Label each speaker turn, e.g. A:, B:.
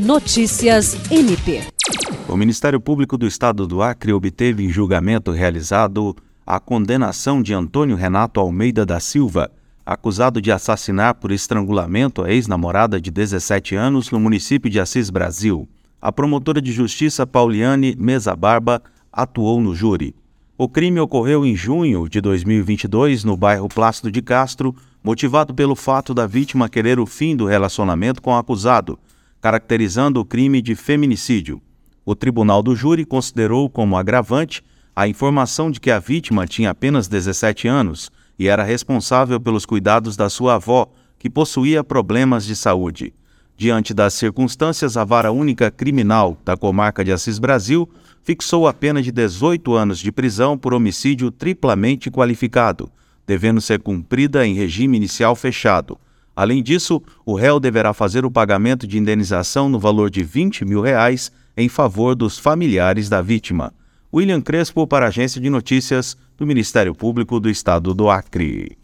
A: Notícias MP.
B: O Ministério Público do Estado do Acre obteve em julgamento realizado a condenação de Antônio Renato Almeida da Silva, acusado de assassinar por estrangulamento a ex-namorada de 17 anos no município de Assis Brasil. A promotora de justiça Pauliane Mesa Barba atuou no júri. O crime ocorreu em junho de 2022 no bairro Plácido de Castro, motivado pelo fato da vítima querer o fim do relacionamento com o acusado caracterizando o crime de feminicídio. O tribunal do júri considerou como agravante a informação de que a vítima tinha apenas 17 anos e era responsável pelos cuidados da sua avó, que possuía problemas de saúde. Diante das circunstâncias, a vara única criminal da comarca de Assis Brasil fixou a pena de 18 anos de prisão por homicídio triplamente qualificado, devendo ser cumprida em regime inicial fechado Além disso, o réu deverá fazer o pagamento de indenização no valor de 20 mil reais em favor dos familiares da vítima. William Crespo para a Agência de Notícias do Ministério Público do Estado do Acre.